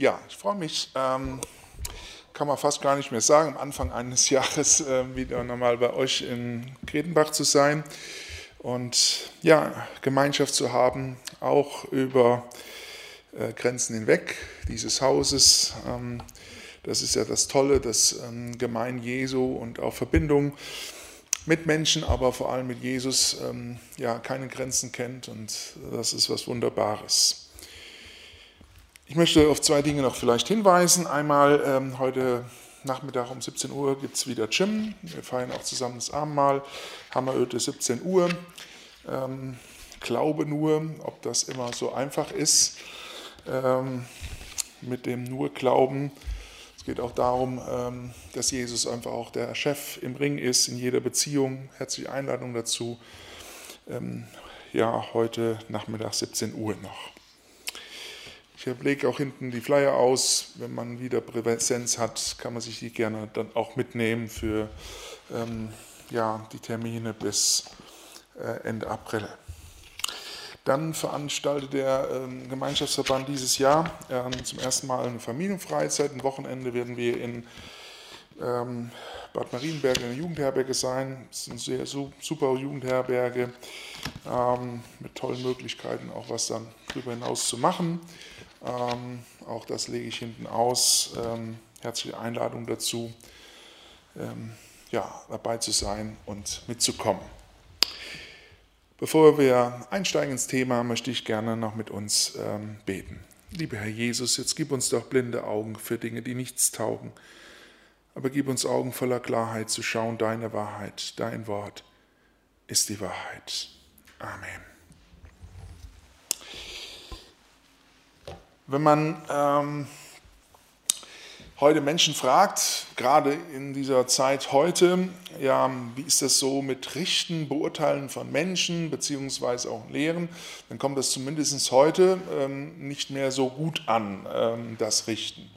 Ja, ich freue mich, ähm, kann man fast gar nicht mehr sagen, am Anfang eines Jahres äh, wieder nochmal bei euch in Gredenbach zu sein und ja, Gemeinschaft zu haben, auch über äh, Grenzen hinweg dieses Hauses. Ähm, das ist ja das Tolle, das ähm, Gemein Jesu und auch Verbindung mit Menschen, aber vor allem mit Jesus, ähm, ja, keine Grenzen kennt und das ist was Wunderbares. Ich möchte auf zwei Dinge noch vielleicht hinweisen. Einmal ähm, heute Nachmittag um 17 Uhr gibt es wieder Gym. Wir feiern auch zusammen das Abendmahl. Hammeröte 17 Uhr. Ähm, glaube nur, ob das immer so einfach ist ähm, mit dem nur Glauben. Es geht auch darum, ähm, dass Jesus einfach auch der Chef im Ring ist, in jeder Beziehung. Herzliche Einladung dazu. Ähm, ja, heute Nachmittag 17 Uhr noch. Ich lege auch hinten die Flyer aus. Wenn man wieder Präsenz hat, kann man sich die gerne dann auch mitnehmen für ähm, ja, die Termine bis äh, Ende April. Dann veranstaltet der ähm, Gemeinschaftsverband dieses Jahr ähm, zum ersten Mal eine Familienfreizeit. Ein Wochenende werden wir in ähm, Bad Marienberg in der Jugendherberge sein. Es sind sehr super Jugendherberge ähm, mit tollen Möglichkeiten, auch was dann darüber hinaus zu machen. Ähm, auch das lege ich hinten aus. Ähm, herzliche Einladung dazu, ähm, ja, dabei zu sein und mitzukommen. Bevor wir einsteigen ins Thema, möchte ich gerne noch mit uns ähm, beten. Lieber Herr Jesus, jetzt gib uns doch blinde Augen für Dinge, die nichts taugen, aber gib uns Augen voller Klarheit zu schauen, deine Wahrheit, dein Wort ist die Wahrheit. Amen. Wenn man ähm, heute Menschen fragt, gerade in dieser Zeit heute, ja, wie ist das so mit Richten, Beurteilen von Menschen beziehungsweise auch Lehren, dann kommt das zumindest heute ähm, nicht mehr so gut an, ähm, das Richten.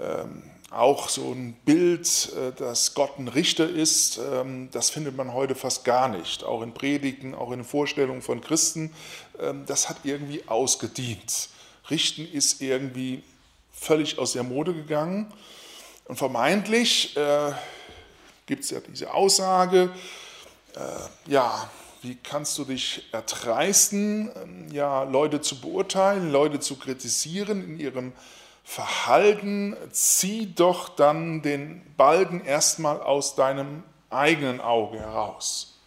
Ähm, auch so ein Bild, äh, dass Gott ein Richter ist, ähm, das findet man heute fast gar nicht. Auch in Predigten, auch in Vorstellungen von Christen, ähm, das hat irgendwie ausgedient. Richten ist irgendwie völlig aus der Mode gegangen. Und vermeintlich äh, gibt es ja diese Aussage, äh, ja, wie kannst du dich erdreisten, äh, ja, Leute zu beurteilen, Leute zu kritisieren in ihrem Verhalten, zieh doch dann den Balken erstmal aus deinem eigenen Auge heraus.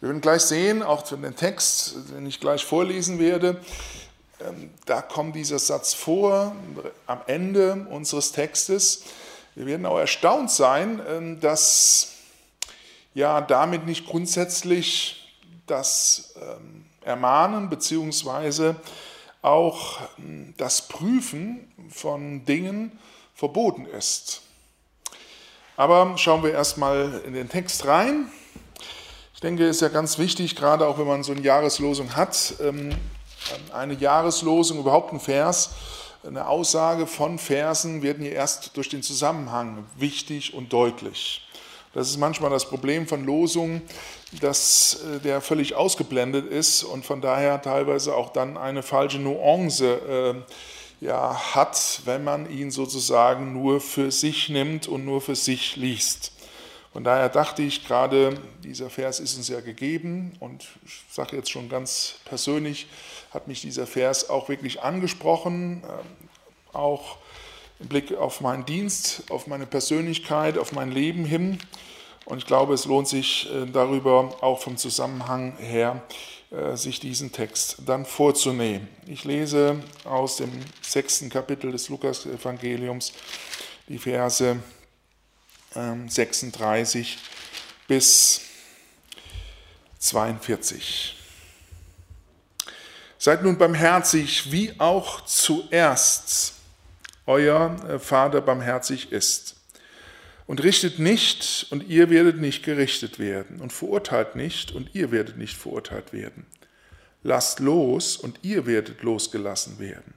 Wir werden gleich sehen, auch von dem Text, den ich gleich vorlesen werde, ähm, da kommt dieser Satz vor am Ende unseres Textes. Wir werden auch erstaunt sein, ähm, dass ja damit nicht grundsätzlich das ähm, Ermahnen bzw. auch das Prüfen von Dingen verboten ist. Aber schauen wir erstmal in den Text rein. Ich denke, es ist ja ganz wichtig, gerade auch wenn man so eine Jahreslosung hat, eine Jahreslosung, überhaupt ein Vers, eine Aussage von Versen werden hier erst durch den Zusammenhang wichtig und deutlich. Das ist manchmal das Problem von Losungen, dass äh, der völlig ausgeblendet ist und von daher teilweise auch dann eine falsche Nuance äh, ja, hat, wenn man ihn sozusagen nur für sich nimmt und nur für sich liest. Von daher dachte ich gerade, dieser Vers ist uns ja gegeben und ich sage jetzt schon ganz persönlich, hat mich dieser Vers auch wirklich angesprochen, ähm, auch im Blick auf meinen Dienst, auf meine Persönlichkeit, auf mein Leben hin. Und ich glaube, es lohnt sich äh, darüber auch vom Zusammenhang her, äh, sich diesen Text dann vorzunehmen. Ich lese aus dem sechsten Kapitel des Lukas-Evangeliums die Verse 36 ähm, bis 42. Seid nun barmherzig, wie auch zuerst euer äh, Vater barmherzig ist. Und richtet nicht, und ihr werdet nicht gerichtet werden. Und verurteilt nicht, und ihr werdet nicht verurteilt werden. Lasst los, und ihr werdet losgelassen werden.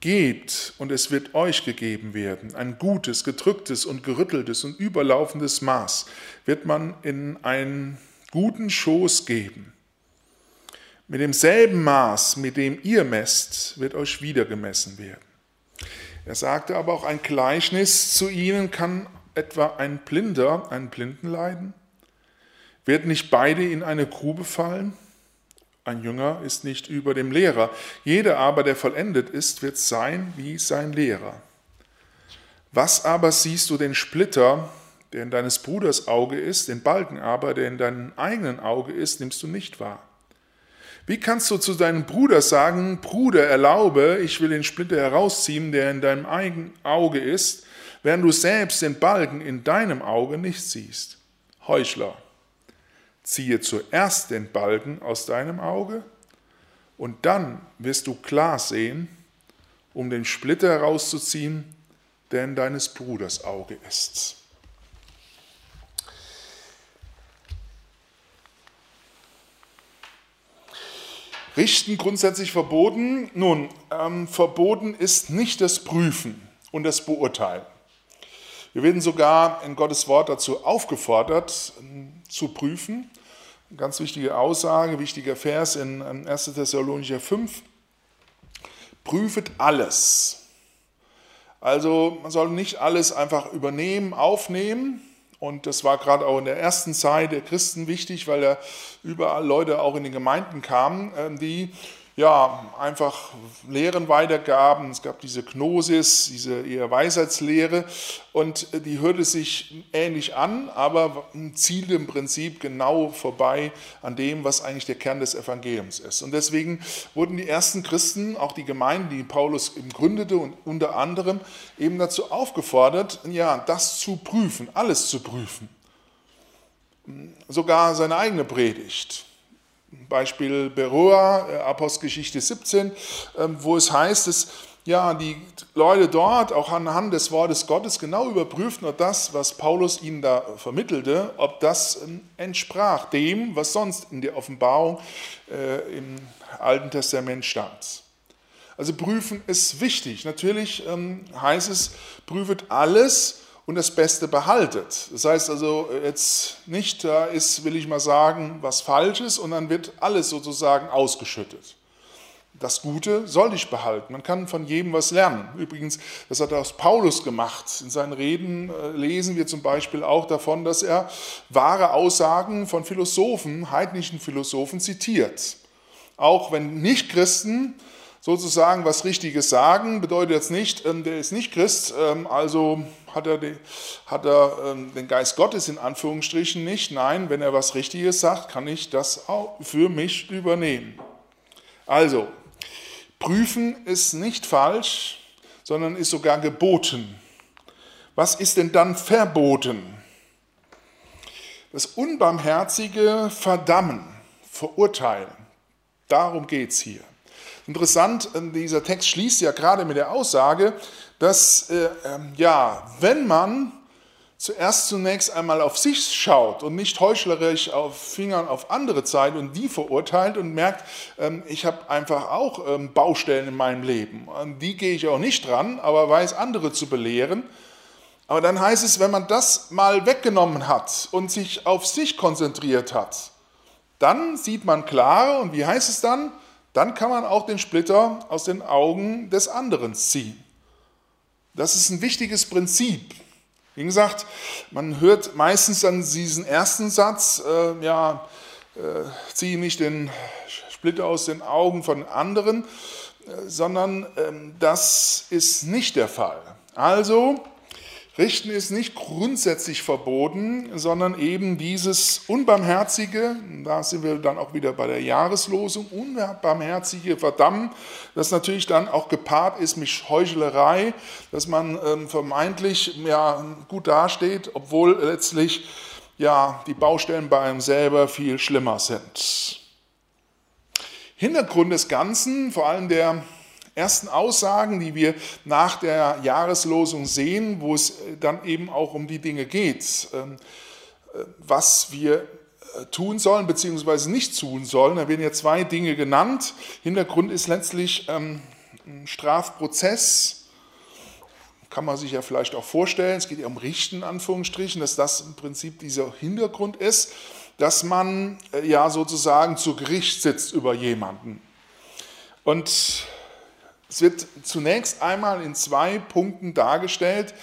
Gebt, und es wird euch gegeben werden. Ein gutes, gedrücktes und gerütteltes und überlaufendes Maß wird man in einen guten Schoß geben. Mit demselben Maß, mit dem ihr messt, wird euch wieder gemessen werden. Er sagte aber auch ein Gleichnis zu ihnen, kann etwa ein Blinder einen Blinden leiden? Werden nicht beide in eine Grube fallen? Ein Jünger ist nicht über dem Lehrer. Jeder aber, der vollendet ist, wird sein wie sein Lehrer. Was aber siehst du den Splitter, der in deines Bruders Auge ist, den Balken aber, der in deinem eigenen Auge ist, nimmst du nicht wahr? Wie kannst du zu deinem Bruder sagen, Bruder, erlaube, ich will den Splitter herausziehen, der in deinem eigenen Auge ist, während du selbst den Balken in deinem Auge nicht siehst? Heuchler, ziehe zuerst den Balken aus deinem Auge und dann wirst du klar sehen, um den Splitter herauszuziehen, der in deines Bruders Auge ist. Richten grundsätzlich verboten. Nun, ähm, verboten ist nicht das Prüfen und das Beurteilen. Wir werden sogar in Gottes Wort dazu aufgefordert, ähm, zu prüfen. Eine ganz wichtige Aussage, wichtiger Vers in 1. Ähm, Thessalonicher 5. Prüfet alles. Also man soll nicht alles einfach übernehmen, aufnehmen, und das war gerade auch in der ersten Zeit der Christen wichtig, weil da überall Leute auch in den Gemeinden kamen, ähm, die ja, einfach Lehren weitergaben. Es gab diese Gnosis, diese eher Weisheitslehre und die hörte sich ähnlich an, aber zielte im Prinzip genau vorbei an dem, was eigentlich der Kern des Evangeliums ist. Und deswegen wurden die ersten Christen, auch die Gemeinden, die Paulus gründete und unter anderem eben dazu aufgefordert, ja, das zu prüfen, alles zu prüfen. Sogar seine eigene Predigt Beispiel Beroa, äh, Apostelgeschichte 17, ähm, wo es heißt, dass ja, die Leute dort auch anhand des Wortes Gottes genau überprüften, ob das, was Paulus ihnen da vermittelte, ob das ähm, entsprach dem, was sonst in der Offenbarung äh, im Alten Testament stand. Also prüfen ist wichtig. Natürlich ähm, heißt es, prüfet alles, und das Beste behaltet. Das heißt also jetzt nicht, da ist, will ich mal sagen, was Falsches und dann wird alles sozusagen ausgeschüttet. Das Gute soll ich behalten. Man kann von jedem was lernen. Übrigens, das hat auch Paulus gemacht. In seinen Reden äh, lesen wir zum Beispiel auch davon, dass er wahre Aussagen von Philosophen, heidnischen Philosophen zitiert. Auch wenn Nichtchristen sozusagen was Richtiges sagen, bedeutet jetzt nicht, ähm, der ist nicht Christ, ähm, also hat er, die, hat er ähm, den Geist Gottes in Anführungsstrichen nicht. Nein, wenn er was Richtiges sagt, kann ich das auch für mich übernehmen. Also, prüfen ist nicht falsch, sondern ist sogar geboten. Was ist denn dann verboten? Das unbarmherzige Verdammen, Verurteilen. Darum geht es hier. Interessant, äh, dieser Text schließt ja gerade mit der Aussage, dass, äh, ähm, ja, wenn man zuerst zunächst einmal auf sich schaut und nicht heuchlerisch auf Fingern auf andere zeigt und die verurteilt und merkt, ähm, ich habe einfach auch ähm, Baustellen in meinem Leben. An die gehe ich auch nicht dran, aber weiß andere zu belehren. Aber dann heißt es, wenn man das mal weggenommen hat und sich auf sich konzentriert hat, dann sieht man klar und wie heißt es dann? dann kann man auch den Splitter aus den Augen des anderen ziehen. Das ist ein wichtiges Prinzip. Wie gesagt, man hört meistens an diesen ersten Satz, äh, ja, äh, ziehe nicht den Splitter aus den Augen von anderen, äh, sondern ähm, das ist nicht der Fall. Also, Richten ist nicht grundsätzlich verboten, sondern eben dieses unbarmherzige, da sind wir dann auch wieder bei der Jahreslosung, unbarmherzige Verdammen, das natürlich dann auch gepaart ist mit Heuchlerei, dass man ähm, vermeintlich ja, gut dasteht, obwohl letztlich ja, die Baustellen bei einem selber viel schlimmer sind. Hintergrund des Ganzen, vor allem der ersten Aussagen, die wir nach der Jahreslosung sehen, wo es äh, dann eben auch um die Dinge geht, ähm, äh, was wir äh, tun sollen bzw. nicht tun sollen. Da werden ja zwei Dinge genannt. Hintergrund ist letztlich ähm, ein Strafprozess. Kann man sich ja vielleicht auch vorstellen, es geht ja um Richten, Anführungsstrichen, dass das im Prinzip dieser Hintergrund ist, dass man ja sozusagen zu Gericht sitzt über jemanden. Und Es wird zunächst einmal in zwei Punkten dargestellt,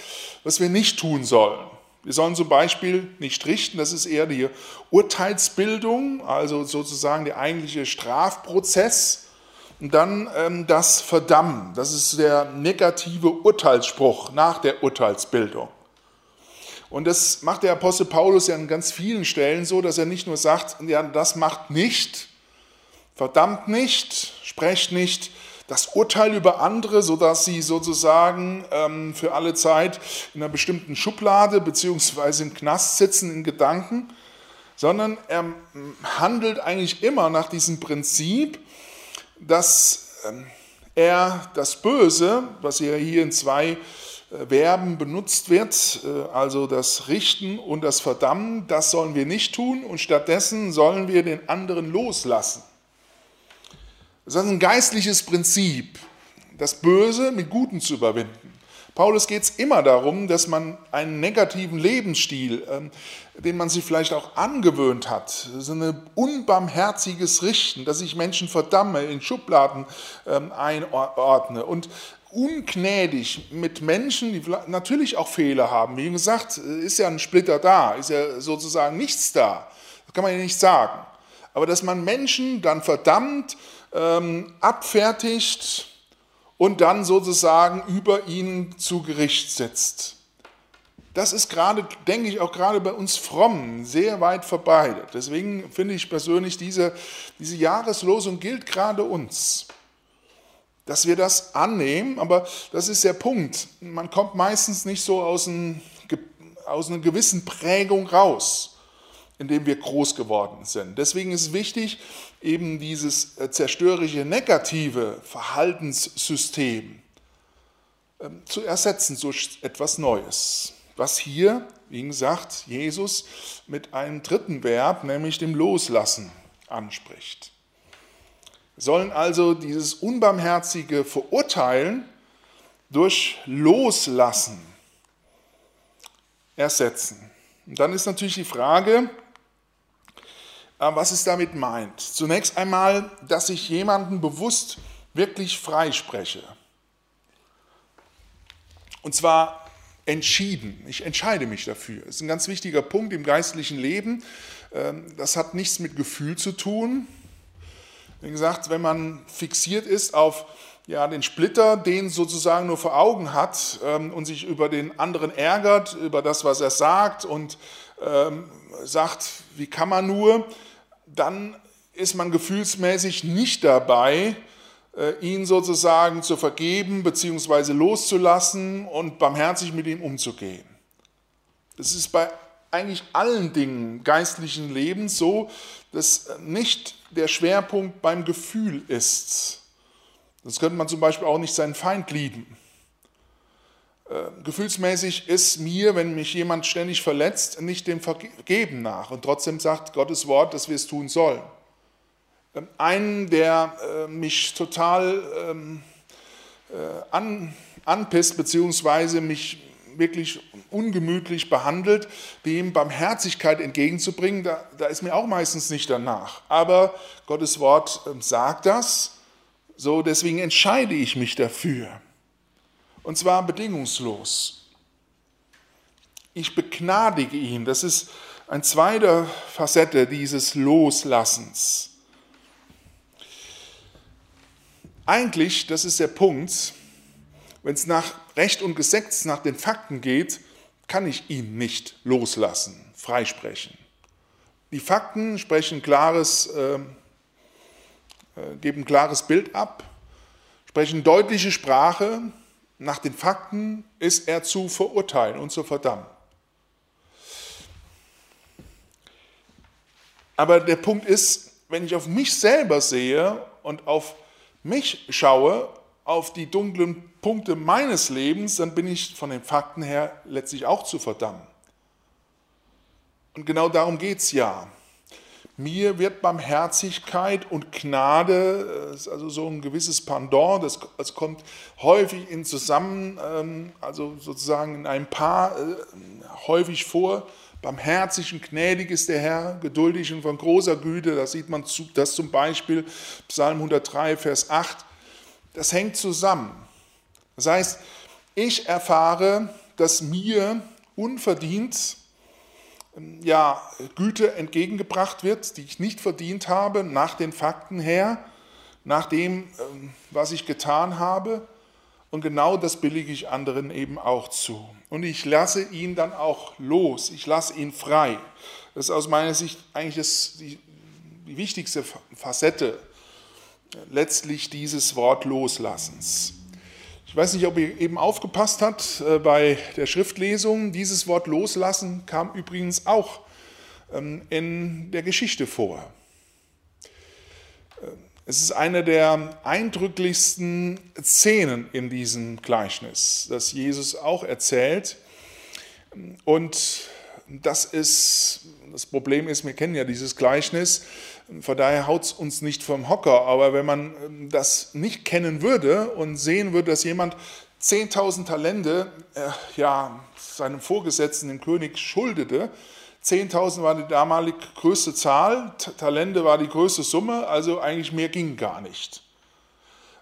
was wir nicht tun sollen. Wir sollen zum Beispiel nicht richten, das ist eher die Urteilsbildung, also sozusagen der eigentliche Strafprozess. Und dann ähm, das Verdammen, das ist der negative Urteilsspruch nach der Urteilsbildung. Und das macht der Apostel Paulus ja an ganz vielen Stellen so, dass er nicht nur sagt, ja, das macht nicht, verdammt nicht, sprecht nicht das Urteil über andere, sodass sie sozusagen ähm, für alle Zeit in einer bestimmten Schublade beziehungsweise im Knast sitzen in Gedanken, sondern er handelt eigentlich immer nach diesem Prinzip, dass ähm, er das Böse, was ja hier in zwei äh, Verben benutzt wird, äh, also das Richten und das Verdammen, das sollen wir nicht tun und stattdessen sollen wir den anderen loslassen. Das ist ein geistliches Prinzip, das Böse mit Guten zu überwinden. Paulus geht es immer darum, dass man einen negativen Lebensstil, ähm, den man sich vielleicht auch angewöhnt hat, so ein unbarmherziges Richten, dass ich Menschen verdamme, in Schubladen ähm, einordne und ungnädig mit Menschen, die natürlich auch Fehler haben. Wie gesagt, ist ja ein Splitter da, ist ja sozusagen nichts da. Das kann man ja nicht sagen. Aber dass man Menschen dann verdammt, ähm, abfertigt, und dann sozusagen über ihn zu Gericht setzt. Das ist gerade, denke ich, auch gerade bei uns Frommen sehr weit verbreitet. Deswegen finde ich persönlich, diese, diese Jahreslosung gilt gerade uns, dass wir das annehmen. Aber das ist der Punkt. Man kommt meistens nicht so aus, ein, aus einer gewissen Prägung raus in dem wir groß geworden sind. Deswegen ist es wichtig, eben dieses äh, zerstörerische negative Verhaltenssystem ähm, zu ersetzen durch etwas Neues. Was hier, wie gesagt, Jesus mit einem dritten Verb, nämlich dem Loslassen, anspricht. Wir sollen also dieses unbarmherzige Verurteilen durch Loslassen ersetzen. Und dann ist natürlich die Frage, was es damit meint. Zunächst einmal, dass ich jemanden bewusst wirklich freispreche. Und zwar entschieden. Ich entscheide mich dafür. Das ist ein ganz wichtiger Punkt im geistlichen Leben. Ähm, das hat nichts mit Gefühl zu tun. Wie gesagt, wenn man fixiert ist auf ja, den Splitter, den sozusagen nur vor Augen hat ähm, und sich über den anderen ärgert, über das, was er sagt und ähm, sagt, wie kann man nur, dann ist man gefühlsmäßig nicht dabei, äh, ihn sozusagen zu vergeben bzw. loszulassen und barmherzig mit ihm umzugehen. Das ist bei eigentlich allen Dingen geistlichen Lebens so, dass nicht der Schwerpunkt beim Gefühl ist. Das könnte man zum Beispiel auch nicht seinen Feind lieben. Äh, gefühlsmäßig ist mir, wenn mich jemand ständig verletzt, nicht dem Vergeben nach. Und trotzdem sagt Gottes Wort, dass wir es tun sollen. Ähm, einen, der äh, mich total ähm, äh, an, anpisst, beziehungsweise mich wirklich ungemütlich behandelt, dem Barmherzigkeit entgegenzubringen, da, da ist mir auch meistens nicht danach. Aber Gottes Wort ähm, sagt das, so deswegen entscheide ich mich dafür. Und zwar bedingungslos. Ich begnadige ihn. Das ist ein zweiter Facette dieses Loslassens. Eigentlich, das ist der Punkt, wenn es nach Recht und Gesetz, nach den Fakten geht, kann ich ihn nicht loslassen, freisprechen. Die Fakten sprechen klares, äh, äh, geben klares Bild ab, sprechen deutliche Sprache, nach den Fakten ist er zu verurteilen und zu verdammen. Aber der Punkt ist, wenn ich auf mich selber sehe und auf mich schaue, auf die dunklen Punkte meines Lebens, dann bin ich von den Fakten her letztlich auch zu verdammen. Und genau darum geht es ja. Mir wird Barmherzigkeit und Gnade, äh, also so ein gewisses Pendant, das, das kommt häufig in zusammen, ähm, also sozusagen in einem Paar äh, häufig vor. Barmherzig und gnädig ist der Herr, geduldig und von großer Güte. Da sieht man das zum Beispiel Psalm 103, Vers 8. das hängt zusammen. Das heißt, ich erfahre, dass mir unverdient ja, Güte entgegengebracht wird, die ich nicht verdient habe, nach den Fakten her, nach dem, ähm, was ich getan habe. Und genau das billige ich anderen eben auch zu. Und ich lasse ihn dann auch los, ich lasse ihn frei. Das ist aus meiner Sicht eigentlich das, die, die wichtigste Facette letztlich dieses Wort Loslassens. Ich weiß nicht, ob ihr eben aufgepasst habt äh, bei der Schriftlesung. Dieses Wort loslassen kam übrigens auch ähm, in der Geschichte vor. Äh, es ist eine der eindrücklichsten Szenen in diesem Gleichnis, das Jesus auch erzählt. Und das ist, das Problem ist, wir kennen ja dieses Gleichnis, von daher haut es uns nicht vom Hocker. Aber wenn man ähm, das nicht kennen würde und sehen würde, dass jemand 10.000 Talente äh, ja, seinem Vorgesetzten, dem König, schuldete, 10.000 war die damalig größte Zahl, Talente war die größte Summe, also eigentlich mehr ging gar nicht.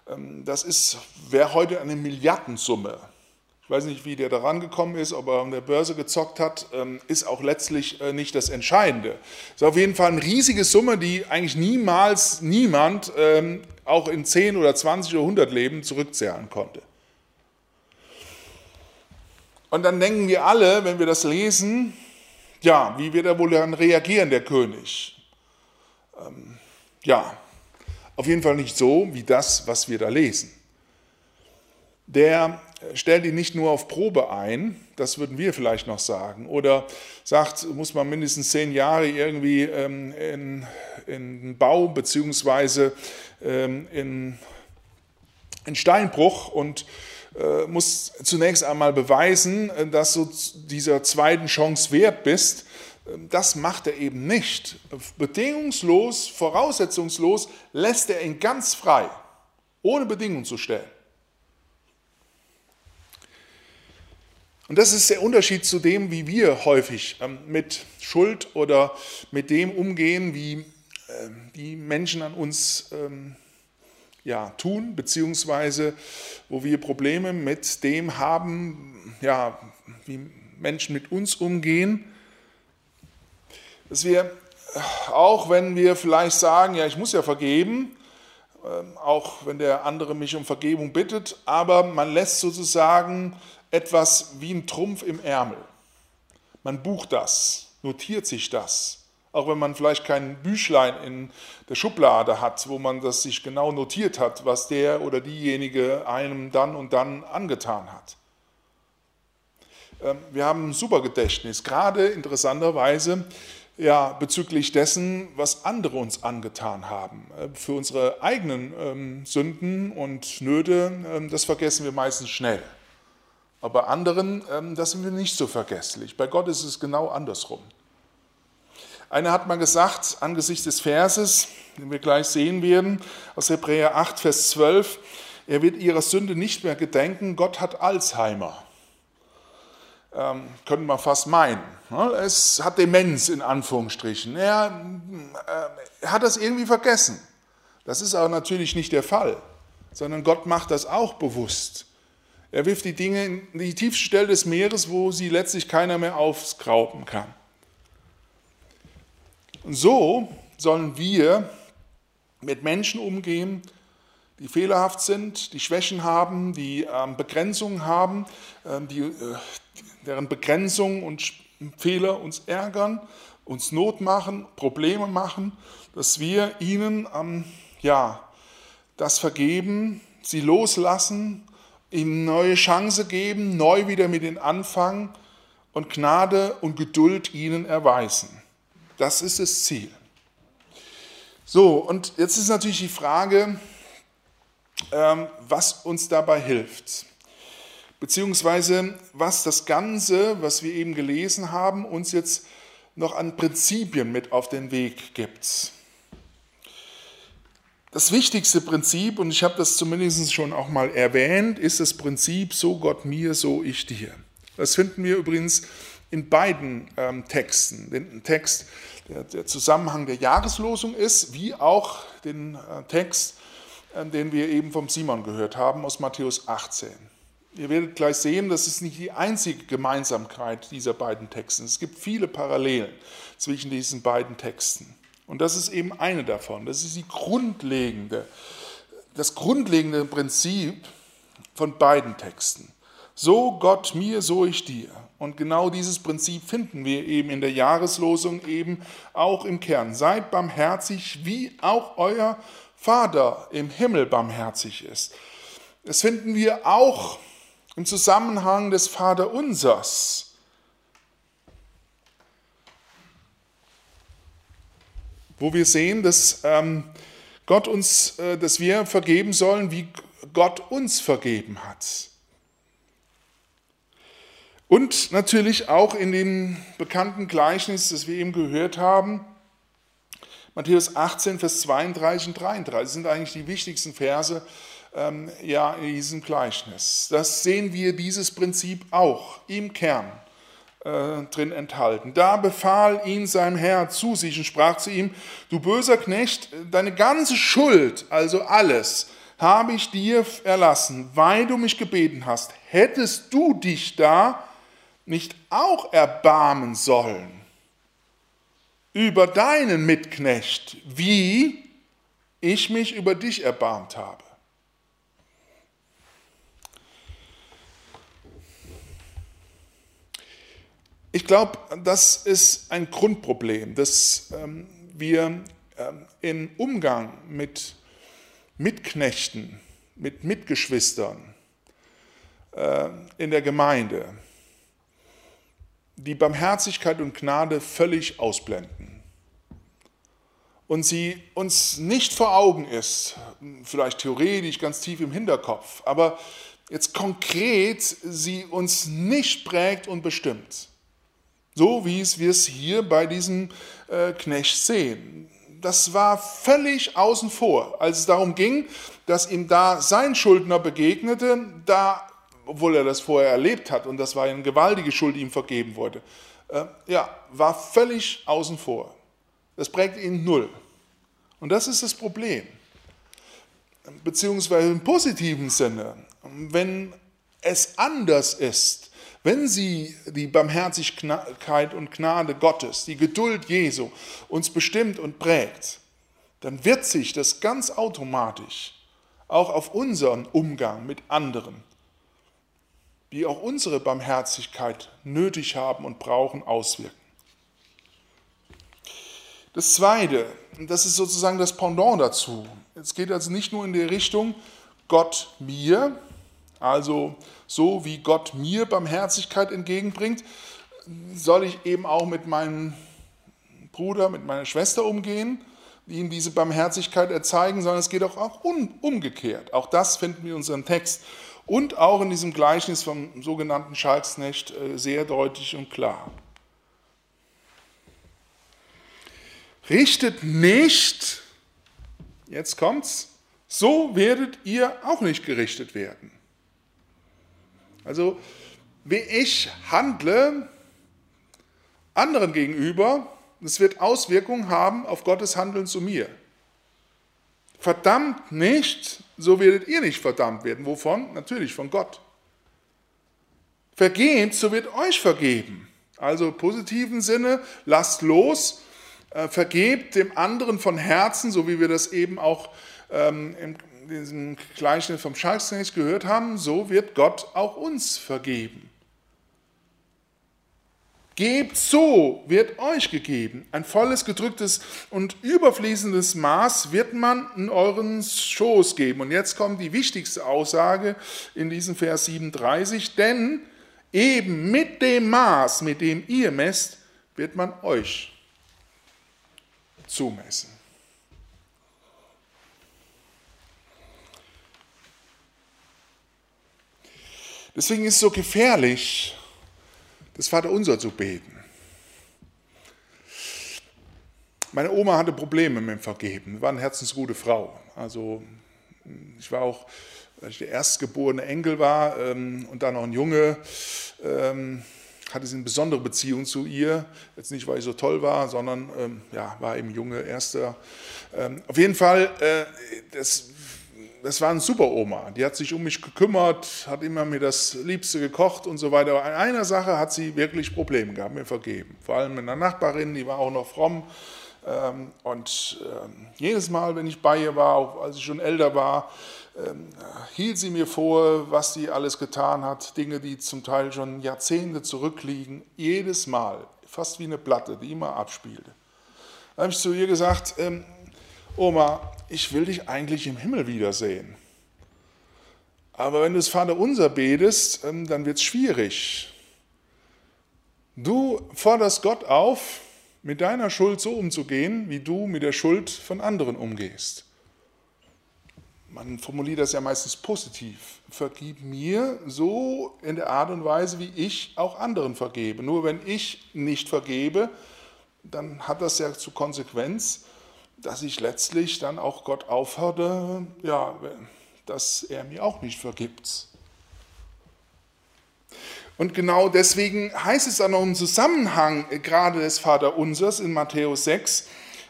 Ähm, das wäre heute eine Milliardensumme. Ich weiß nicht, wie der da rangekommen ist, ob er an der Börse gezockt hat, ähm, ist auch letztlich äh, nicht das Entscheidende. Ist auf jeden Fall eine riesige Summe, die eigentlich niemals niemand ähm, auch in 10 oder 20 oder 100 Leben zurückzahlen konnte. Und dann denken wir alle, wenn wir das lesen, ja, wie wird er wohl dann reagieren, der König? Ähm, ja, auf jeden Fall nicht so wie das, was wir da lesen. Der stellt ihn nicht nur auf Probe ein, das würden wir vielleicht noch sagen, oder sagt, muss man mindestens zehn Jahre irgendwie ähm, in, in Bau beziehungsweise ähm, in, in Steinbruch und äh, muss zunächst einmal beweisen, äh, dass du dieser zweiten Chance wert bist. Ähm, das macht er eben nicht. Bedingungslos, voraussetzungslos lässt er ihn ganz frei, ohne Bedingungen zu stellen. Und das ist der Unterschied zu dem, wie wir häufig ähm, mit Schuld oder mit dem umgehen, wie ähm, die Menschen an uns ähm, ja, tun, beziehungsweise wo wir Probleme mit dem haben, ja, wie Menschen mit uns umgehen. Dass wir, auch wenn wir vielleicht sagen, ja, ich muss ja vergeben, auch wenn der andere mich um Vergebung bittet, aber man lässt sozusagen etwas wie ein Trumpf im Ärmel. Man bucht das, notiert sich das. Auch wenn man vielleicht kein Büchlein in der Schublade hat, wo man das sich genau notiert hat, was der oder diejenige einem dann und dann angetan hat. Ähm, wir haben ein super Gedächtnis, gerade interessanterweise ja, bezüglich dessen, was andere uns angetan haben. Äh, für unsere eigenen ähm, Sünden und Nöte, ähm, das vergessen wir meistens schnell. Aber anderen, ähm, das sind wir nicht so vergesslich. Bei Gott ist es genau andersrum. Einer hat mal gesagt, angesichts des Verses, den wir gleich sehen werden, aus Hebräer 8, Vers 12, er wird ihrer Sünde nicht mehr gedenken, Gott hat Alzheimer. Ähm, können wir fast meinen. Ne? Es hat Demenz in Anführungsstrichen. Äh, er hat das irgendwie vergessen. Das ist aber natürlich nicht der Fall, sondern Gott macht das auch bewusst. Er wirft die Dinge in die tiefste Stelle des Meeres, wo sie letztlich keiner mehr aufskrauben kann. Und so sollen wir mit Menschen umgehen, die fehlerhaft sind, die Schwächen haben, die ähm, Begrenzungen haben, ähm, die, äh, deren Begrenzungen und Fehler uns ärgern, uns Not machen, Probleme machen, dass wir ihnen ähm, ja, das vergeben, sie loslassen ihm neue Chance geben, neu wieder mit ihnen anfangen und Gnade und Geduld ihnen erweisen. Das ist das Ziel. So, und jetzt ist natürlich die Frage, ähm, was uns dabei hilft. Beziehungsweise was das Ganze, was wir eben gelesen haben, uns jetzt noch an Prinzipien mit auf den Weg gibt. Das wichtigste Prinzip, und ich habe das zumindest schon auch mal erwähnt, ist das Prinzip, so Gott mir, so ich dir. Das finden wir übrigens in beiden ähm, Texten. Den Text, der, der, Zusammenhang der Jahreslosung ist, wie auch den äh, Text ähm, den wir eben vom Simon gehört haben aus Matthäus 18. Ihr werdet gleich sehen, das ist nicht die einzige Gemeinsamkeit dieser beiden Texte. Es gibt viele Parallelen zwischen diesen beiden Texten. Und das ist eben eine davon. Das ist die grundlegende, das grundlegende Prinzip von beiden Texten. So Gott mir, so ich dir. Und genau dieses Prinzip finden wir eben in der Jahreslosung eben auch im Kern. Seid barmherzig, wie auch euer Vater im Himmel barmherzig ist. Das finden wir auch im Zusammenhang des Vaterunsers. Wo wir sehen, dass ähm, Gott uns, äh, dass wir vergeben sollen, wie Gott uns vergeben hat. Und natürlich auch in dem bekannten Gleichnis, das wir eben gehört haben, Matthäus 18, Vers 32 und 33 sind eigentlich die wichtigsten Verse ähm, ja, in diesem Gleichnis. Das sehen wir dieses Prinzip auch im Kern äh, drin enthalten. Da befahl ihn sein Herr zu sich und sprach zu ihm, du böser Knecht, deine ganze Schuld, also alles, habe ich dir erlassen, weil du mich gebeten hast. Hättest du dich da nicht auch erbarmen sollen über deinen Mitknecht, wie ich mich über dich erbarmt habe. Ich glaube, das ist ein Grundproblem, dass ähm, wir ähm, im Umgang mit Mitknechten, mit Mitgeschwistern äh, in der Gemeinde, die Barmherzigkeit und Gnade völlig ausblenden und sie uns nicht vor Augen ist, vielleicht theoretisch ganz tief im Hinterkopf, aber jetzt konkret sie uns nicht prägt und bestimmt. So wie wir es hier bei diesem äh, Knecht sehen. Das war völlig außen vor, als es darum ging, dass ihm da sein Schuldner begegnete, da obwohl er das vorher erlebt hat und das war eine gewaltige Schuld, die ihm vergeben wurde, äh, ja, war völlig außen vor. Das prägt ihn null. Und das ist das Problem. Beziehungsweise im positiven Sinne, wenn es anders ist, wenn sie die Barmherzigkeit und Gnade Gottes, die Geduld Jesu uns bestimmt und prägt, dann wird sich das ganz automatisch auch auf unseren Umgang mit anderen die auch unsere Barmherzigkeit nötig haben und brauchen, auswirken. Das Zweite, das ist sozusagen das Pendant dazu. Es geht also nicht nur in die Richtung Gott mir, also so wie Gott mir Barmherzigkeit entgegenbringt, soll ich eben auch mit meinem Bruder, mit meiner Schwester umgehen, ihm diese Barmherzigkeit erzeigen, sondern es geht auch, umgekehrt. Auch das finden wir in unserem Text und auch in diesem Gleichnis vom sogenannten Schalksknecht äh, sehr deutlich und klar. Richtet nicht, jetzt kommt's, so werdet ihr auch nicht gerichtet werden. Also, wie ich handle anderen gegenüber, das wird Auswirkungen haben auf Gottes Handeln zu mir. Verdammt nicht, so werdet ihr nicht verdammt werden. Wovon? Natürlich von Gott. Vergebt, so wird euch vergeben. Also im positiven Sinne, lasst los, äh, vergebt dem anderen von Herzen, so wie wir das eben auch ähm, in diesem Gleichnis vom Schalksknecht gehört haben, so wird Gott auch uns vergeben. Gebt so, wird euch gegeben. Ein volles, gedrücktes und überfließendes Maß wird man in euren Schoß geben. Und jetzt kommt die wichtigste Aussage in diesem Vers 37. Denn eben mit dem Maß, mit dem ihr messt, wird man euch zumessen. Deswegen ist es so gefährlich, das Vaterunser zu beten. Meine Oma hatte Probleme mit dem Vergeben, war eine herzensgute Frau. Also ich war auch, als ich der erstgeborene Enkel war ähm, und dann noch ein Junge, ähm, hatte sie eine besondere Beziehung zu ihr. Jetzt nicht, weil ich so toll war, sondern ähm, ja, war eben Junge, erster. Ähm, auf jeden Fall, äh, das das war eine super Oma. Die hat sich um mich gekümmert, hat immer mir das Liebste gekocht und so weiter. Aber in einer Sache hat sie wirklich Probleme gehabt, mir vergeben. Vor allem mit einer Nachbarin, die war auch noch fromm. Ähm, und ähm, jedes Mal, wenn ich bei ihr war, auch als ich schon älter war, ähm, hielt sie mir vor, was sie alles getan hat. Dinge, die zum Teil schon Jahrzehnte zurückliegen. Jedes Mal, fast wie eine Platte, die immer abspielte. Da habe ich zu ihr gesagt, Oma, ich will dich eigentlich im Himmel wiedersehen. Aber wenn du das Vaterunser betest, ähm, dann wird es schwierig. Du forderst Gott auf, mit deiner Schuld so umzugehen, wie du mit der Schuld von anderen umgehst. Man formuliert das ja meistens positiv. Vergib mir so in der Art und Weise, wie ich auch anderen vergebe. Nur wenn ich nicht vergebe, dann hat das ja zur Konsequenz, dass ich letztlich dann auch Gott aufhörte, ja, dass er mir auch nicht vergibt. Und genau deswegen heißt es dann noch im Zusammenhang gerade des Vaterunsers in Matthäus 6,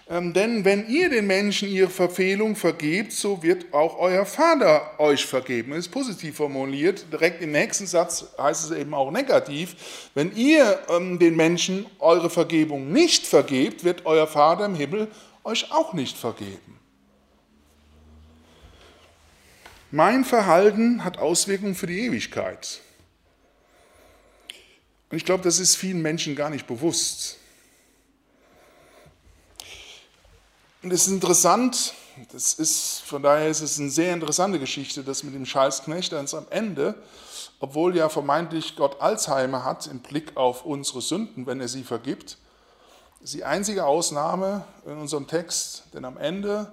ähm, denn wenn ihr den Menschen ihre Verfehlung vergebt, so wird auch euer Vater euch vergeben. Das ist positiv formuliert. Direkt im nächsten Satz heißt es eben auch negativ. Wenn ihr ähm, den Menschen eure Vergebung nicht vergebt, wird euer Vater im Himmel euch auch nicht vergeben. Mein Verhalten hat Auswirkungen für die Ewigkeit. Und ich glaube, das ist vielen Menschen gar nicht bewusst. Und es ist interessant, das ist, von daher ist es eine sehr interessante Geschichte, das mit dem Schalsknecht, ganz am Ende, obwohl ja vermeintlich Gott Alzheimer hat im Blick auf unsere Sünden, wenn er sie vergibt, ist die einzige Ausnahme in unserem Text, denn am Ende,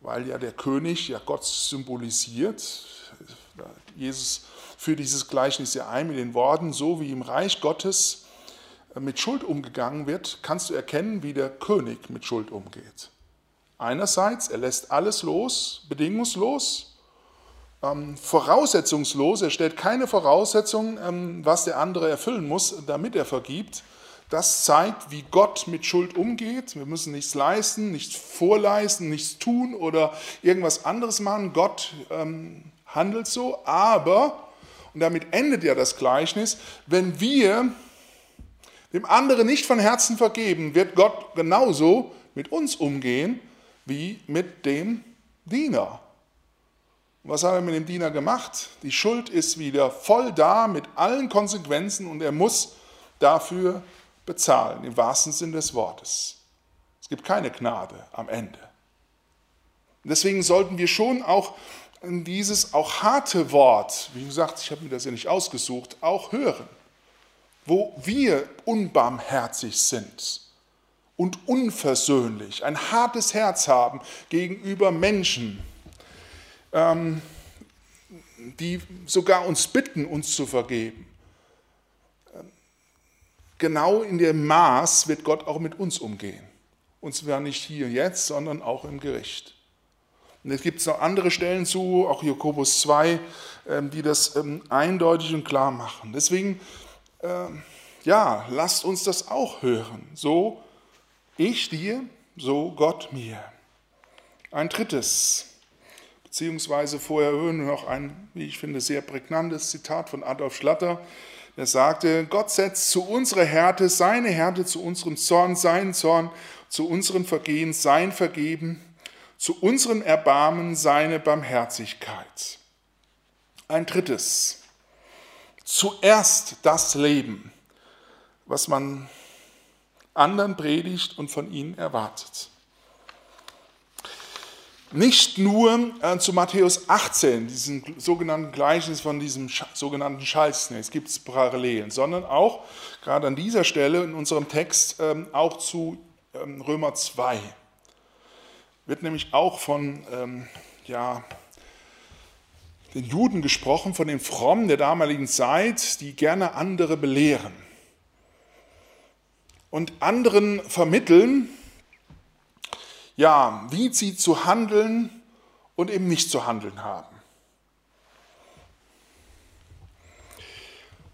weil ja der König ja Gott symbolisiert, Jesus führt dieses Gleichnis ja ein mit den Worten, so wie im Reich Gottes mit Schuld umgegangen wird, kannst du erkennen, wie der König mit Schuld umgeht. Einerseits, er lässt alles los, bedingungslos, ähm, voraussetzungslos, er stellt keine Voraussetzungen, ähm, was der andere erfüllen muss, damit er vergibt. Das zeigt, wie Gott mit Schuld umgeht. Wir müssen nichts leisten, nichts vorleisten, nichts tun oder irgendwas anderes machen. Gott ähm, handelt so. Aber, und damit endet ja das Gleichnis, wenn wir dem anderen nicht von Herzen vergeben, wird Gott genauso mit uns umgehen wie mit dem Diener. was hat er mit dem Diener gemacht? Die Schuld ist wieder voll da mit allen Konsequenzen und er muss dafür bezahlen, im wahrsten Sinn des Wortes. Es gibt keine Gnade am Ende. deswegen sollten wir schon auch dieses auch harte Wort, wie gesagt, ich habe mir das ja nicht ausgesucht, auch hören, wo wir unbarmherzig sind und unversöhnlich, ein hartes Herz haben gegenüber Menschen, ähm, die sogar uns bitten, uns zu vergeben genau in dem Maß wird Gott auch mit uns umgehen. Und zwar nicht hier jetzt, sondern auch im Gericht. Und es gibt noch andere Stellen zu, auch Jakobus 2, ähm, die das ähm, eindeutig und klar machen. Deswegen, ähm, ja, lasst uns das auch hören. So ich dir, so Gott mir. Ein drittes, beziehungsweise vorher hören wir noch ein, wie ich finde, sehr prägnantes Zitat von Adolf Schlatter. Er sagte, Gott setzt zu unserer Härte seine Härte, zu unserem Zorn seinen Zorn, zu unseren Vergehen sein Vergeben, zu unserem Erbarmen seine Barmherzigkeit. Ein drittes, zuerst das Leben, was man anderen predigt und von ihnen erwartet. Nicht nur äh, zu Matthäus 18, diesem sogenannten Gleichnis von diesem Sch sogenannten Schalksknecht, gibt es Parallelen, sondern auch gerade an dieser Stelle in unserem Text ähm, auch zu ähm, Römer 2. Wird nämlich auch von ähm, ja, den Juden gesprochen, von den Frommen der damaligen Zeit, die gerne andere belehren und anderen vermitteln, ja, wie sie zu handeln und eben nicht zu handeln haben.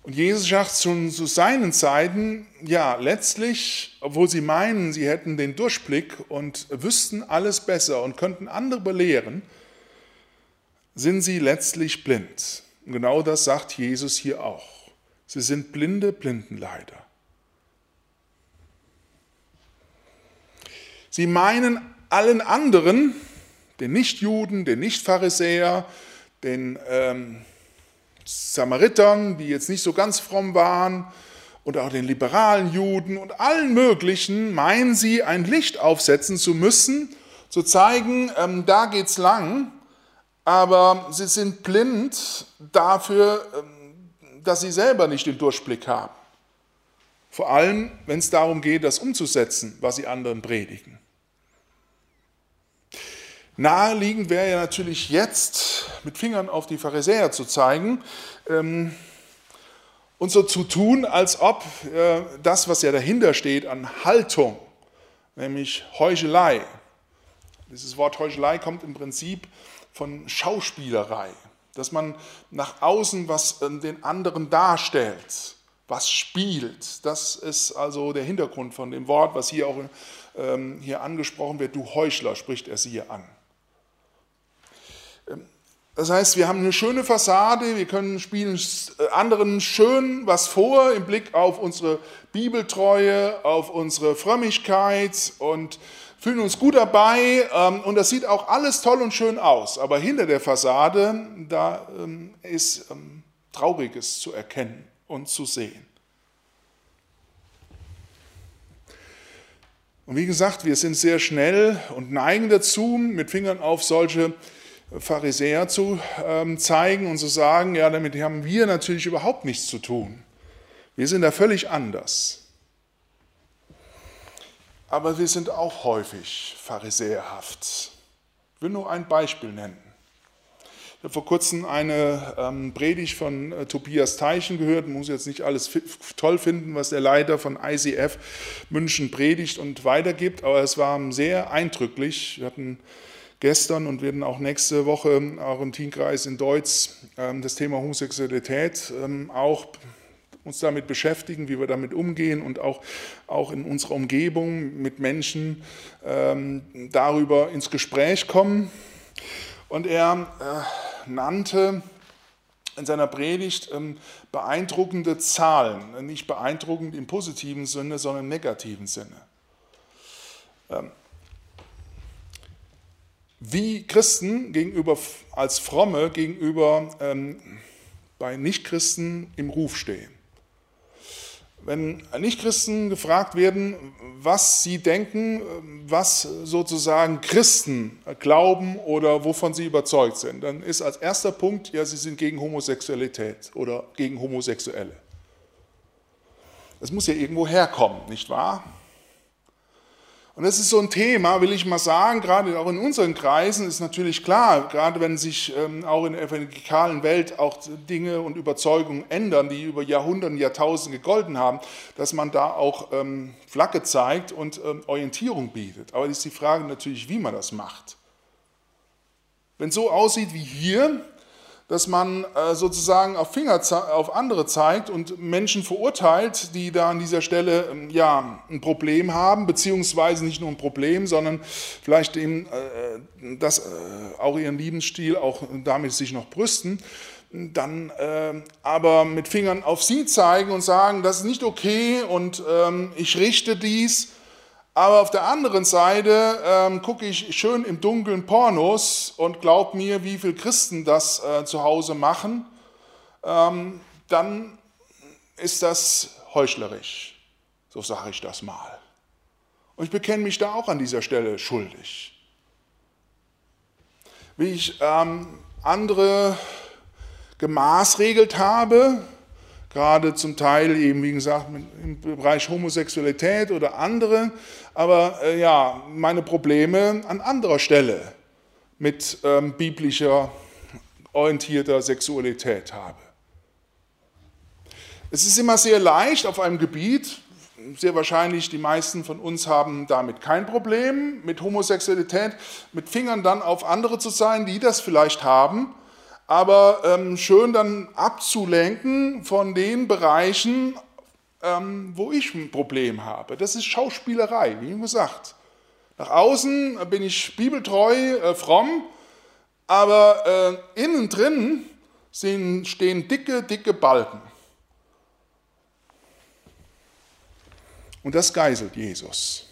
Und Jesus sagt schon zu seinen Zeiten, ja, letztlich, obwohl sie meinen, sie hätten den Durchblick und wüssten alles besser und könnten andere belehren, sind sie letztlich blind. Und genau das sagt Jesus hier auch. Sie sind blinde Blindenleider. Sie meinen allen anderen, den Nichtjuden, den Nichtpharisäer, den ähm, Samaritern, die jetzt nicht so ganz fromm waren, und auch den liberalen Juden und allen möglichen, meinen sie, ein Licht aufsetzen zu müssen, zu zeigen, ähm, da geht's lang, aber sie sind blind dafür, ähm, dass sie selber nicht den Durchblick haben. Vor allem, wenn es darum geht, das umzusetzen, was sie anderen predigen. Naheliegend wäre ja natürlich jetzt mit Fingern auf die Pharisäer zu zeigen ähm, und so zu tun, als ob äh, das, was ja dahinter steht an Haltung, nämlich Heuchelei, dieses Wort Heuchelei kommt im Prinzip von Schauspielerei, dass man nach außen was äh, den anderen darstellt, was spielt. Das ist also der Hintergrund von dem Wort, was hier auch ähm, hier angesprochen wird. Du Heuchler, spricht er sie hier an. Das heißt, wir haben eine schöne Fassade, wir können spielen äh, anderen schön was vor im Blick auf unsere Bibeltreue, auf unsere Frömmigkeit und fühlen uns gut dabei ähm, und das sieht auch alles toll und schön aus. Aber hinter der Fassade, da ähm, ist ähm, Trauriges zu erkennen und zu sehen. Und wie gesagt, wir sind sehr schnell und neigen dazu, mit Fingern auf solche Pharisäer zu ähm, zeigen und zu sagen, ja, damit haben wir natürlich überhaupt nichts zu tun. Wir sind da völlig anders. Aber wir sind auch häufig pharisäerhaft. Ich will nur ein Beispiel nennen. Ich habe vor kurzem eine ähm, Predigt von äh, Tobias Teichen gehört. Ich muss jetzt nicht alles toll finden, was der Leiter von ICF München predigt und weitergibt, aber es war sehr eindrücklich. Wir hatten gestern und werden auch nächste Woche auch im Teamkreis in Deutsch ähm, das Thema Homosexualität ähm, auch uns damit beschäftigen, wie wir damit umgehen und auch, auch in unserer Umgebung mit Menschen ähm, darüber ins Gespräch kommen. Und er äh, nannte in seiner Predigt ähm, beeindruckende Zahlen, nicht beeindruckend im positiven Sinne, sondern im negativen Sinne. Ähm, wie Christen gegenüber, als Fromme gegenüber ähm, bei Nichtchristen im Ruf stehen. Wenn Nichtchristen gefragt werden, was sie denken, was sozusagen Christen glauben oder wovon sie überzeugt sind, dann ist als erster Punkt, ja, sie sind gegen Homosexualität oder gegen Homosexuelle. Das muss ja irgendwo herkommen, nicht wahr? Und das ist so ein Thema, will ich mal sagen, gerade auch in unseren Kreisen ist natürlich klar, gerade wenn sich ähm, auch in der evangelikalen Welt auch Dinge und Überzeugungen ändern, die über Jahrhunderte, Jahrtausende gegolten haben, dass man da auch ähm, Flagge zeigt und ähm, Orientierung bietet. Aber ist die Frage natürlich, wie man das macht. Wenn es so aussieht wie hier, dass man äh, sozusagen auf Finger auf andere zeigt und Menschen verurteilt, die da an dieser Stelle ähm, ja ein Problem haben, beziehungsweise nicht nur ein Problem, sondern vielleicht eben äh, das äh, auch ihren Lebensstil auch damit sich noch brüsten, dann aber mit Fingern auf sie zeigen und sagen, das ist nicht okay und ähm, ich richte dies aber auf der anderen Seite ähm, gucke ich schön im Dunkeln Pornos und glaub mir, wie viele Christen das äh, zu Hause machen, ähm, dann ist das heuchlerisch. So sage ich das mal. Und ich bekenne mich da auch an dieser Stelle schuldig. Wie ich ähm, andere gemaßregelt habe, gerade zum Teil eben, wie gesagt, im Bereich Homosexualität oder andere, aber äh, ja, meine Probleme an anderer Stelle mit ähm, biblischer orientierter Sexualität habe. Es ist immer sehr leicht auf einem Gebiet, sehr wahrscheinlich die meisten von uns haben damit kein Problem, mit Homosexualität, mit Fingern dann auf andere zu sein, die das vielleicht haben, aber ähm, schön dann abzulenken von den Bereichen, ähm, wo ich ein Problem habe. Das ist Schauspielerei, wie gesagt. Nach außen bin ich bibeltreu, äh, fromm, aber äh, innen drin sind, stehen dicke, dicke Balken. Und das geißelt Jesus.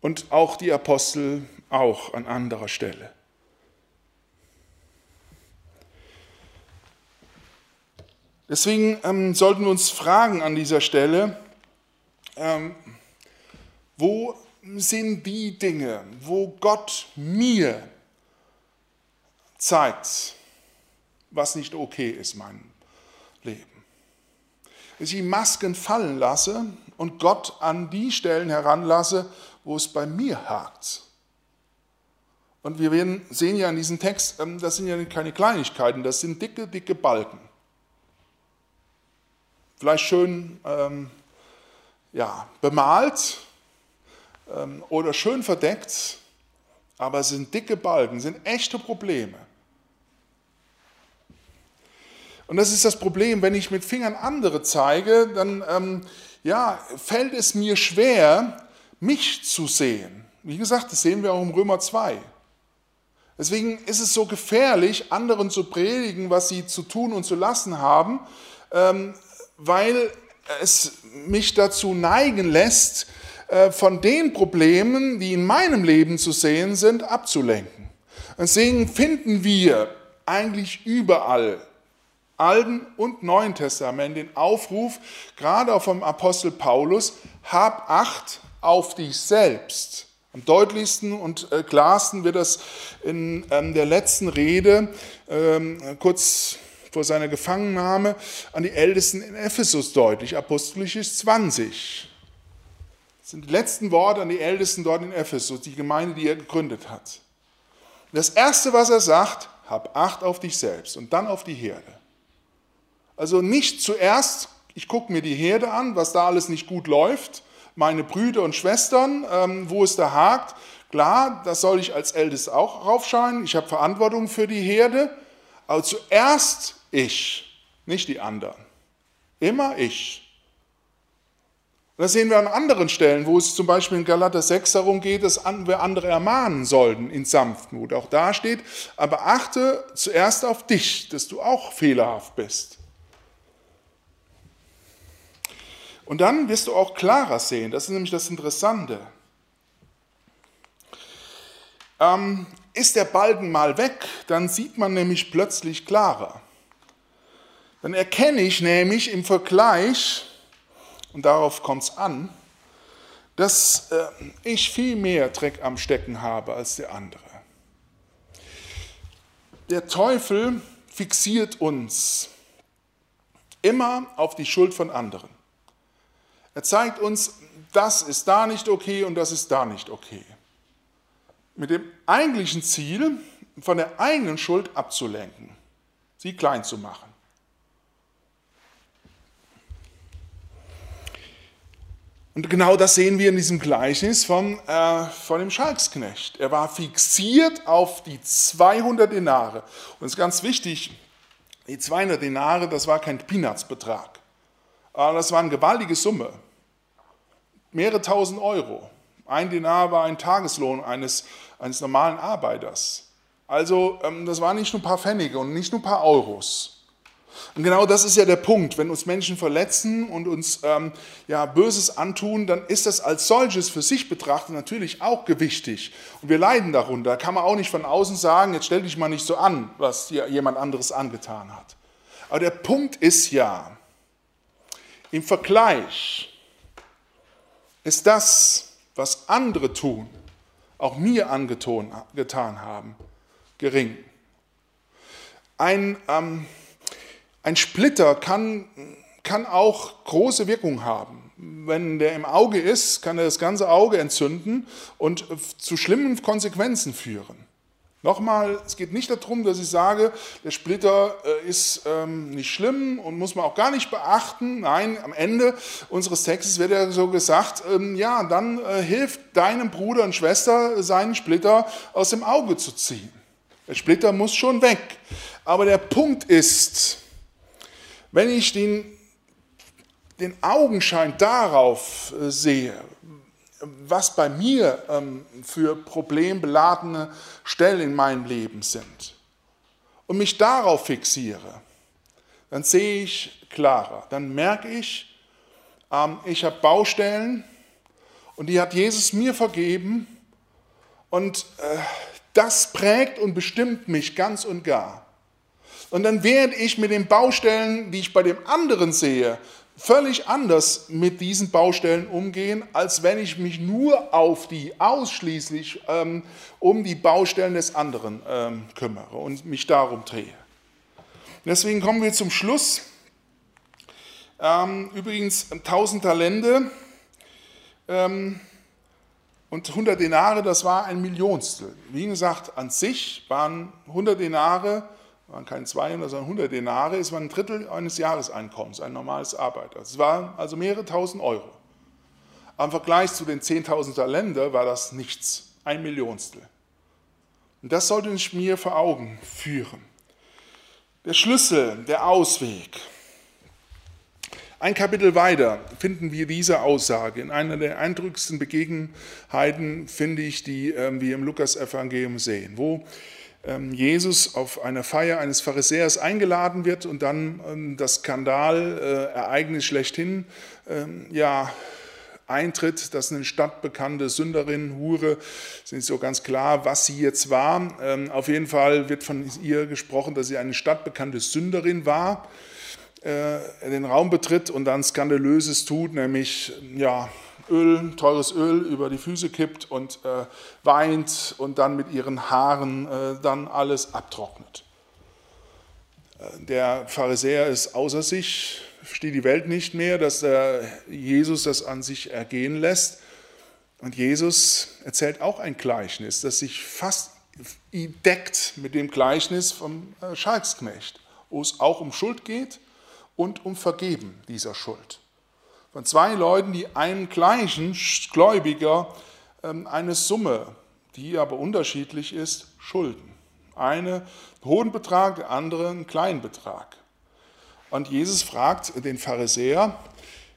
Und auch die Apostel auch an anderer Stelle. Deswegen ähm, sollten wir uns fragen an dieser Stelle, ähm, wo sind die Dinge, wo Gott mir zeigt, was nicht okay ist in meinem Leben. Dass ich die Masken fallen lasse und Gott an die Stellen heranlasse, wo es bei mir hakt. Und wir sehen ja in diesem Text, ähm, das sind ja keine Kleinigkeiten, das sind dicke, dicke Balken. Vielleicht schön ähm, ja, bemalt ähm, oder schön verdeckt, aber es sind dicke Balken, sind echte Probleme. Und das ist das Problem, wenn ich mit Fingern andere zeige, dann ähm, ja, fällt es mir schwer, mich zu sehen. Wie gesagt, das sehen wir auch im Römer 2. Deswegen ist es so gefährlich, anderen zu predigen, was sie zu tun und zu lassen haben, ähm, weil es mich dazu neigen lässt, äh, von den Problemen, die in meinem Leben zu sehen sind, abzulenken. Deswegen finden wir eigentlich überall Alten und Neuen Testament den Aufruf, gerade auch vom Apostel Paulus, hab Acht auf dich selbst. Am deutlichsten und äh, klarsten wird das in ähm, der letzten Rede, ähm, kurz vor seiner Gefangennahme, an die Ältesten in Ephesus deutlich, Apostelisches 20. Das sind die letzten Worte an die Ältesten dort in Ephesus, die Gemeinde, die er gegründet hat. Das Erste, was er sagt, hab Acht auf dich selbst und dann auf die Herde. Also nicht zuerst, ich gucke mir die Herde an, was da alles nicht gut läuft, meine Brüder und Schwestern, ähm, wo es da hakt. Klar, das soll ich als Ältest auch raufscheinen. Ich habe Verantwortung für die Herde. Aber zuerst ich, nicht die anderen. Immer ich. Das sehen wir an anderen Stellen, wo es zum Beispiel in Galater 6 darum geht, dass wir andere ermahnen sollten in Sanftmut. Auch da steht, aber achte zuerst auf dich, dass du auch fehlerhaft bist. Und dann wirst du auch klarer sehen, das ist nämlich das Interessante. Ähm, ist der Balken mal weg, dann sieht man nämlich plötzlich klarer. Dann erkenne ich nämlich im Vergleich, und darauf kommt es an, dass äh, ich viel mehr Dreck am Stecken habe als der andere. Der Teufel fixiert uns immer auf die Schuld von anderen. Er zeigt uns, das ist da nicht okay und das ist da nicht okay. Mit dem eigentlichen Ziel, von der eigenen Schuld abzulenken, sie klein zu machen. Und genau das sehen wir in diesem Gleichnis von, äh, von dem Schalksknecht. Er war fixiert auf die 200 Denare. Und es ist ganz wichtig, die 200 Denare, das war kein Peanuts-Betrag. Das war eine gewaltige Summe mehrere tausend Euro. Ein Dinar war ein Tageslohn eines, eines normalen Arbeiters. Also ähm, das waren nicht nur ein paar Pfennige und nicht nur ein paar Euros. Und genau das ist ja der Punkt. Wenn uns Menschen verletzen und uns ähm, ja, Böses antun, dann ist das als solches für sich betrachtet natürlich auch gewichtig. Und wir leiden darunter. Da kann man auch nicht von außen sagen, jetzt stell dich mal nicht so an, was dir jemand anderes angetan hat. Aber der Punkt ist ja, im Vergleich ist das, was andere tun, auch mir angetan haben, gering. Ein, ähm, ein Splitter kann, kann auch große Wirkung haben. Wenn der im Auge ist, kann er das ganze Auge entzünden und zu schlimmen Konsequenzen führen. Nochmal, es geht nicht darum, dass ich sage, der Splitter äh, ist ähm, nicht schlimm und muss man auch gar nicht beachten. Nein, am Ende unseres Textes wird ja so gesagt, ähm, ja, dann äh, hilft deinem Bruder und Schwester, seinen Splitter aus dem Auge zu ziehen. Der Splitter muss schon weg. Aber der Punkt ist, wenn ich den, den Augenschein darauf äh, sehe, was bei mir ähm, für problembeladene Stellen in meinem Leben sind und mich darauf fixiere, dann sehe ich klarer. Dann merke ich, ähm, ich habe Baustellen und die hat Jesus mir vergeben und äh, das prägt und bestimmt mich ganz und gar. Und dann werde ich mit den Baustellen, die ich bei dem anderen sehe, völlig anders mit diesen Baustellen umgehen, als wenn ich mich nur auf die ausschließlich ähm, um die Baustellen des anderen ähm, kümmere und mich darum drehe. Deswegen kommen wir zum Schluss. Ähm, übrigens 1000 Talente ähm, und 100 Denare, das war ein Millionstel. Wie gesagt, an sich waren 100 Denare waren keine 200, sondern 100 Denare, es war ein Drittel eines Jahreseinkommens, ein normales Arbeiter. Es waren also mehrere tausend Euro. Am Vergleich zu den 10.000 Talente war das nichts, ein Millionstel. Und das sollte ich mir vor Augen führen. Der Schlüssel, der Ausweg. Ein Kapitel weiter finden wir diese Aussage. In einer der eindrücklichsten Begebenheiten finde ich die, ähm, wir im Lukas-Evangelium sehen, wo Jesus auf eine Feier eines Pharisäers eingeladen wird und dann ähm, das Skandalereignis schlechthin ähm, ja, eintritt, dass eine stadtbekannte Sünderin, Hure, ist nicht so ganz klar, was sie jetzt war. Auf jeden Fall wird von ihr gesprochen, dass sie eine stadtbekannte Sünderin war, äh, den Raum betritt und dann Skandalöses tut, nämlich ja, Öl, teures Öl über die Füße kippt und äh, weint und dann mit ihren Haaren äh, dann alles abtrocknet. Äh, der Pharisäer ist außer sich, versteht die Welt nicht mehr, dass der Jesus das an sich ergehen lässt. Und Jesus erzählt auch ein Gleichnis, das sich fast deckt mit dem Gleichnis vom äh, Schalksknecht, wo es auch um Schuld geht und um Vergeben dieser Schuld von zwei Leuten, die einem gleichen Gläubiger ähm, eine Summe, die aber unterschiedlich ist, schulden. Eine einen hohen Betrag, der andere einen kleinen Betrag. Und Jesus fragt den Pharisäer,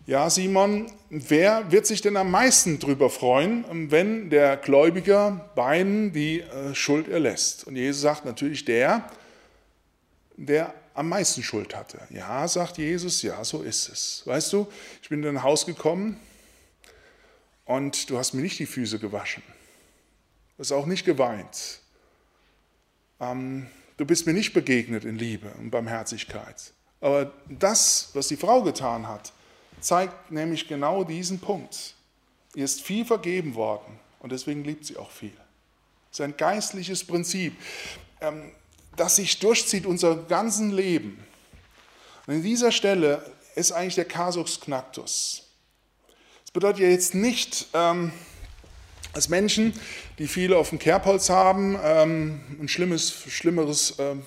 ja Simon, wer wird sich denn am meisten darüber freuen, wenn der Gläubiger beiden die äh, Schuld erlässt? Und Jesus sagt natürlich der, der am meisten Schuld hatte. Ja, sagt Jesus, ja, so ist es. Weißt du, ich bin in dein Haus gekommen und du hast mir nicht die Füße gewaschen. Du hast auch nicht geweint. Ähm, du bist mir nicht begegnet in Liebe und Barmherzigkeit. Aber das, was die Frau getan hat, zeigt nämlich genau diesen Punkt. Ihr ist viel vergeben worden und deswegen liebt sie auch viel. Das ist ein geistliches Prinzip. Ähm, das sich durchzieht unser ganzen Leben. Und in dieser Stelle ist eigentlich der Casus Knactus. Das bedeutet ja jetzt nicht, ähm, dass Menschen, die viele auf dem Kerbholz haben, ähm, ein schlimmes, schlimmeres, ähm,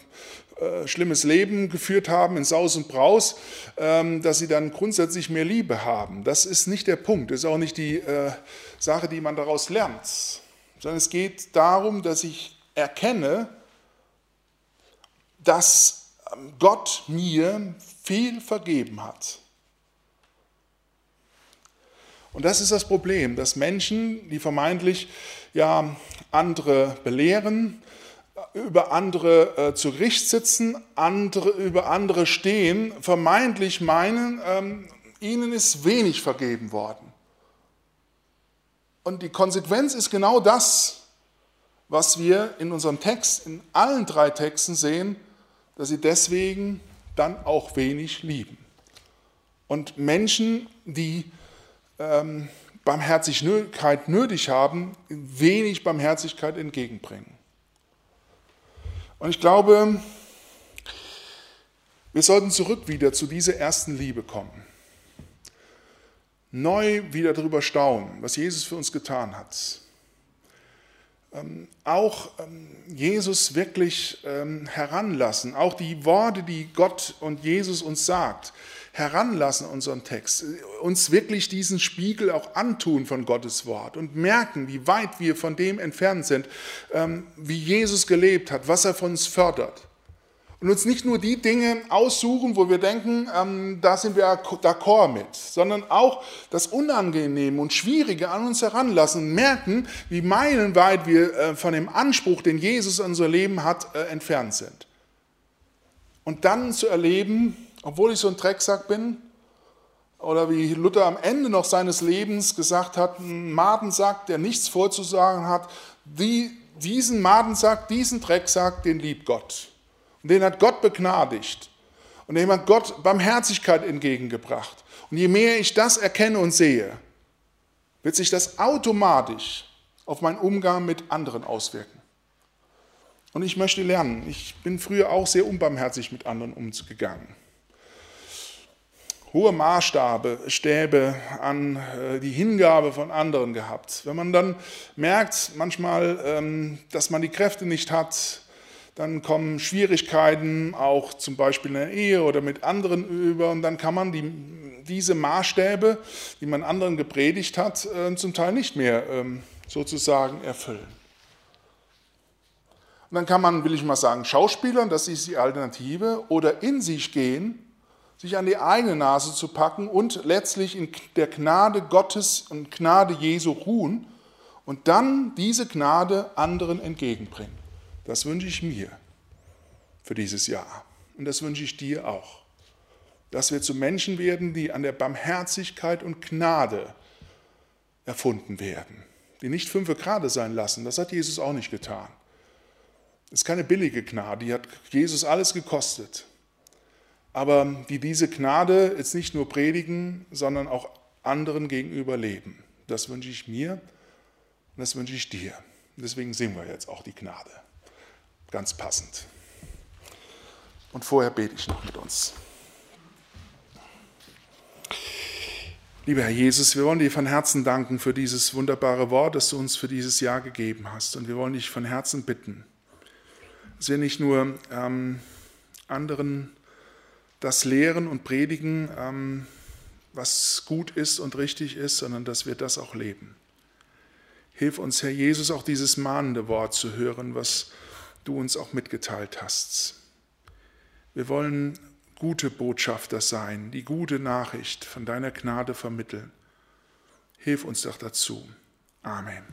äh, schlimmes Leben geführt haben in Saus und Braus, dass sie dann grundsätzlich mehr Liebe haben. Das ist nicht der Punkt, das ist auch nicht die äh, Sache, die man daraus lernt, sondern es geht darum, dass ich erkenne, dass Gott mir viel vergeben hat. Und das ist das Problem, dass Menschen, die vermeintlich ja, andere belehren, über andere äh, zu Gericht sitzen, andere, über andere stehen, vermeintlich meinen, ähm, ihnen ist wenig vergeben worden. Und die Konsequenz ist genau das, was wir in unserem Text, in allen drei Texten sehen, dass sie deswegen dann auch wenig lieben. Und Menschen, die ähm, Barmherzigkeit nötig haben, wenig Barmherzigkeit entgegenbringen. Und ich glaube, wir sollten zurück wieder zu dieser ersten Liebe kommen. Neu wieder darüber staunen, was Jesus für uns getan hat. Ähm, auch ähm, Jesus wirklich ähm, heranlassen, auch die Worte, die Gott und Jesus uns sagt, heranlassen unseren Text, uns wirklich diesen Spiegel auch antun von Gottes Wort und merken, wie weit wir von dem entfernt sind, wie Jesus gelebt hat, was er von uns fördert. Und uns nicht nur die Dinge aussuchen, wo wir denken, ähm, da sind wir d'accord mit, sondern auch das Unangenehme und Schwierige an uns heranlassen und merken, wie meilenweit wir äh, von dem Anspruch, den Jesus an unser Leben hat, äh, entfernt sind. Und dann zu erleben, obwohl ich so ein Drecksack bin, oder wie Luther am Ende noch seines Lebens gesagt hat, ein Madensack, der nichts vorzusagen hat, die, diesen Madensack, diesen Drecksack, den liebt Gott. Und den hat Gott begnadigt. Und dem hat Gott Barmherzigkeit entgegengebracht. Und je mehr ich das erkenne und sehe, wird sich das automatisch auf meinen Umgang mit anderen auswirken. Und ich möchte lernen. Ich bin früher auch sehr unbarmherzig mit anderen umgegangen hohe Maßstabe, Stäbe an äh, die Hingabe von anderen gehabt. Wenn man dann merkt manchmal, ähm, dass man die Kräfte nicht hat, dann kommen Schwierigkeiten auch zum Beispiel in der Ehe oder mit anderen über und dann kann man die, diese Maßstäbe, die man anderen gepredigt hat, äh, zum Teil nicht mehr ähm, sozusagen erfüllen. Und dann kann man, will ich mal sagen, Schauspielern, das ist die Alternative, oder in sich gehen sich an die eigene Nase zu packen und letztlich in der Gnade Gottes und Gnade Jesu ruhen und dann diese Gnade anderen entgegenbringen. Das wünsche ich mir für dieses Jahr und das wünsche ich dir auch. Dass wir zu Menschen werden, die an der Barmherzigkeit und Gnade erfunden werden, die nicht fünf Grade sein lassen. Das hat Jesus auch nicht getan. Das ist keine billige Gnade, die hat Jesus alles gekostet aber die diese Gnade jetzt nicht nur predigen, sondern auch anderen gegenüber leben. Das wünsche ich mir und das wünsche ich dir. Deswegen singen wir jetzt auch die Gnade. Ganz passend. Und vorher bete ich noch mit uns. Lieber Herr Jesus, wir wollen dir von Herzen danken für dieses wunderbare Wort, das du uns für dieses Jahr gegeben hast. Und wir wollen dich von Herzen bitten, dass wir nicht nur ähm, anderen das Lehren und Predigen, ähm, was gut ist und richtig ist, sondern dass wir das auch leben. Hilf uns, Herr Jesus, auch dieses mahnende Wort zu hören, was du uns auch mitgeteilt hast. Wir wollen gute Botschafter sein, die gute Nachricht von deiner Gnade vermitteln. Hilf uns doch dazu. Amen.